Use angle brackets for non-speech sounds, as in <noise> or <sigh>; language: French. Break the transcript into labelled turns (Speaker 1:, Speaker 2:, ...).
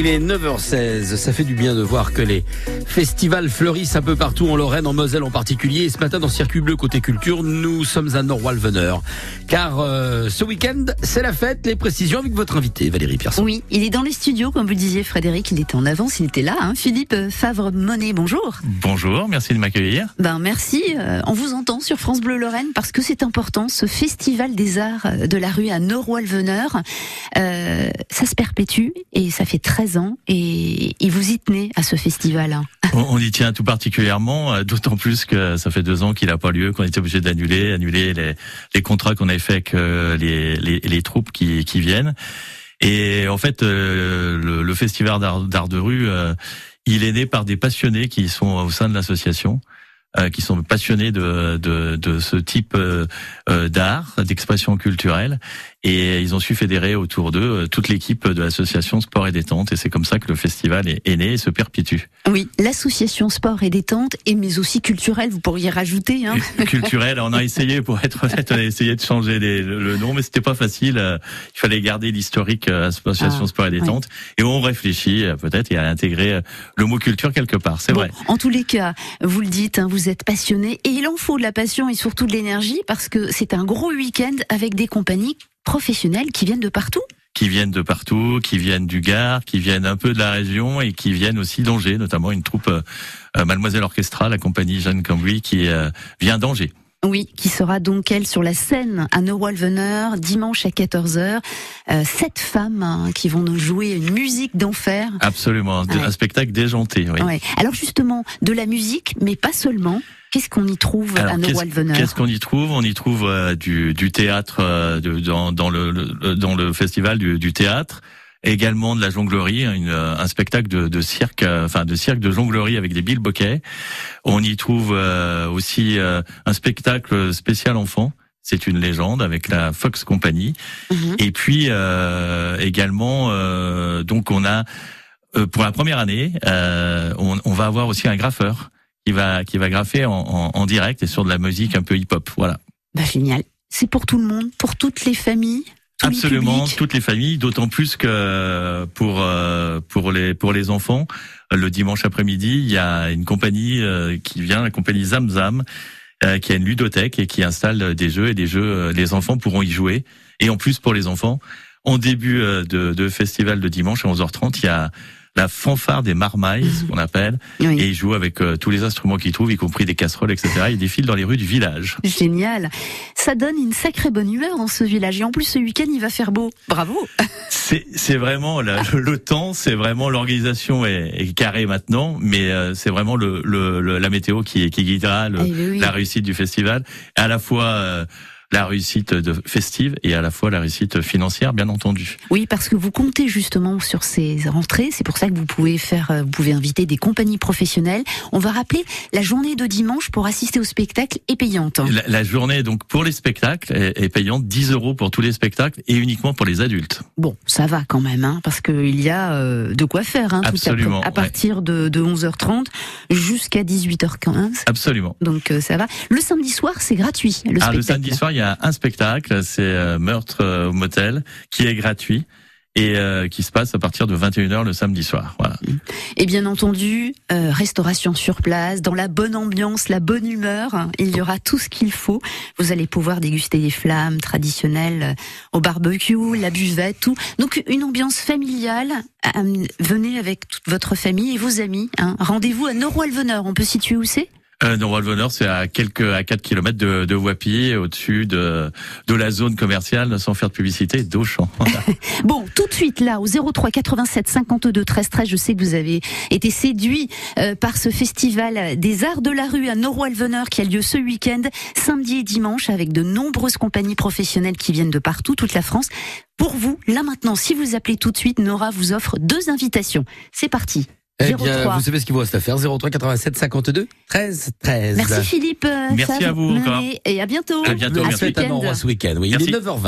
Speaker 1: Il est 9h16. Ça fait du bien de voir que les festivals fleurissent un peu partout en Lorraine, en Moselle en particulier. Et ce matin, dans Circuit Bleu côté culture, nous sommes à Norwalveneur. Car euh, ce week-end, c'est la fête. Les précisions avec votre invité, Valérie Pierson.
Speaker 2: Oui, il est dans les studios, comme vous le disiez, Frédéric. Il était en avance, il était là. Hein. Philippe Favre-Monet, bonjour.
Speaker 3: Bonjour, merci de m'accueillir.
Speaker 2: Ben merci. Euh, on vous entend sur France Bleu Lorraine parce que c'est important. Ce festival des arts de la rue à Norwalveneur, euh, ça se perpétue et ça fait 13 ans et, et vous y tenez à ce festival.
Speaker 3: On, y tient tout particulièrement, euh, d'autant plus que ça fait deux ans qu'il n'a pas lieu, qu'on était obligé d'annuler, annuler les, contrats qu'on avait fait avec les, troupes qui, viennent. Et en fait, euh, le, festival d'art de rue, euh, il est né par des passionnés qui sont au sein de l'association. qui sont passionnés de, de, de ce type d'art, d'expression culturelle, et ils ont su fédérer autour d'eux euh, toute l'équipe de l'association Sport et Détente, et c'est comme ça que le festival est, né et se perpétue.
Speaker 2: Oui, l'association sport et détente, et mais aussi culturelle, vous pourriez rajouter. Hein.
Speaker 3: culturel. On a essayé, pour être honnête, on a essayé de changer les- le, nom, mais c'était pas facile. Euh, Il fallait garder l'historique euh, association
Speaker 2: Ah,
Speaker 3: sport et détente. Et on réfléchit peut-être et à intégrer le mot culture quelque part. C'est
Speaker 2: Bon,
Speaker 3: vrai.
Speaker 2: En tous les cas, vous le dites, hein, vous êtes passionné et il en faut de la passion et surtout de l'énergie parce que c'est un gros week-end avec des compagnies professionnelles qui viennent de partout.
Speaker 3: Qui viennent de partout, qui viennent du Gard, qui viennent un peu de la région et qui viennent aussi d'Angers, notamment une troupe euh, euh, Mademoiselle Orchestra, la compagnie Jeanne Cambouis, qui euh, vient d'Angers.
Speaker 2: Oui, qui sera donc elle sur la scène à Neuwalvener dimanche à 14h. Euh, sept femmes hein, qui vont nous jouer une musique d'enfer.
Speaker 3: Absolument,
Speaker 2: Ouais.
Speaker 3: un spectacle déjanté. Oui.
Speaker 2: Ouais. Alors justement, de la musique, mais pas seulement. Qu'est-ce qu'on y trouve
Speaker 3: Alors,
Speaker 2: à
Speaker 3: qu'est-ce-
Speaker 2: Neuwalvener
Speaker 3: Qu'est-ce qu'on y trouve? On y trouve euh, du, du théâtre euh, de- dans, dans le, le- dans le festival du, du théâtre, également de la jonglerie, une, euh, un spectacle de, de cirque, euh, enfin de cirque de jonglerie avec des bilboquets. On y trouve euh, aussi euh, un spectacle spécial enfant. C'est une légende avec la Fox Company.
Speaker 2: Mhm.
Speaker 3: Et puis euh, également, euh, donc on a euh, pour la première année, euh, on, on va avoir aussi un graffeur qui va qui va graffer en, en, en direct et sur de la musique un peu hip-hop. Voilà.
Speaker 2: Bah, génial. C'est pour tout le monde, pour toutes les familles. les
Speaker 3: Absolument, toutes les familles, d'autant plus que pour euh, pour les pour les enfants, le dimanche après-midi, il y a une compagnie euh, qui vient, la compagnie Zamzam, euh, qui a une ludothèque et qui installe des jeux et des jeux. euh, les enfants pourront y jouer. Et en plus pour les enfants, en début euh, de, de festival de dimanche à 11h30, il y a la fanfare des marmailles, ce qu'on appelle,
Speaker 2: Oui.
Speaker 3: et ils jouent avec euh, tous les instruments qu'ils trouvent, y compris des casseroles, etc. Ils défilent dans les rues du village.
Speaker 2: Génial. Ça donne une sacrée bonne humeur dans ce village. Et en plus, ce week-end, il va faire beau. Bravo. <laughs>
Speaker 3: C'est vraiment la- le, le temps, c'est vraiment l'organisation est, est carrée maintenant, mais euh, c'est vraiment le, le- le- la météo qui, qui guidera le-
Speaker 2: Eh oui.
Speaker 3: la réussite du festival, à la fois euh, la réussite de festive et à la fois la réussite financière, bien entendu.
Speaker 2: Oui, parce que vous comptez justement sur ces rentrées. C'est pour ça que vous pouvez faire, euh, vous pouvez inviter des compagnies professionnelles. On va rappeler la journée de dimanche pour assister au spectacle est payante.
Speaker 3: La, la journée donc pour les spectacles est, est payante 10 euros pour tous les spectacles et uniquement pour les adultes.
Speaker 2: Bon, ça va quand même, hein, parce qu'il y a euh, de quoi faire. Hein, tout
Speaker 3: Absolument,
Speaker 2: à, à partir de, de 11h30 jusqu'à 18h15.
Speaker 3: Absolument.
Speaker 2: Donc euh, ça va. Le samedi soir, c'est gratuit. Le
Speaker 3: Ah, le samedi soir, il y a un spectacle, c'est euh, Meurtre euh, au motel, qui est gratuit et euh, qui se passe à partir de 21h le samedi soir.
Speaker 2: Et bien entendu, restauration sur place, dans la bonne ambiance, la bonne humeur. Il y aura tout ce qu'il faut. Vous allez pouvoir déguster des flammes traditionnelles au barbecue, la buvette, tout. Donc une ambiance familiale. Venez avec toute votre famille et vos amis. hein. Rendez-vous à Norwalveneur. On peut situer où c'est?
Speaker 3: Euh, Norwalveneur, c'est à quelques à 4 km de, de Wapi, au-dessus de de la zone commerciale, sans faire de publicité, d'Auchan. <laughs>
Speaker 2: Bon, tout de suite là, au 03 87 52 13 13, je sais que vous avez été séduit euh, par ce festival des arts de la rue à Norwalveneur qui a lieu ce week-end, samedi et dimanche, avec de nombreuses compagnies professionnelles qui viennent de partout, toute la France. Pour vous, là maintenant, si vous appelez tout de suite, Nora vous offre deux invitations. C'est parti.
Speaker 1: Eh bien,
Speaker 2: 03.
Speaker 1: vous savez ce qu'il vous reste à faire. 03 87 52 13 13.
Speaker 2: Merci Philippe.
Speaker 3: Merci
Speaker 2: Favre,
Speaker 3: à vous encore.
Speaker 2: Et à bientôt.
Speaker 3: À bientôt,
Speaker 1: La
Speaker 3: merci.
Speaker 1: à
Speaker 2: week-end.
Speaker 1: Ce week-end. Oui, il
Speaker 3: Merci.
Speaker 1: est 9h20.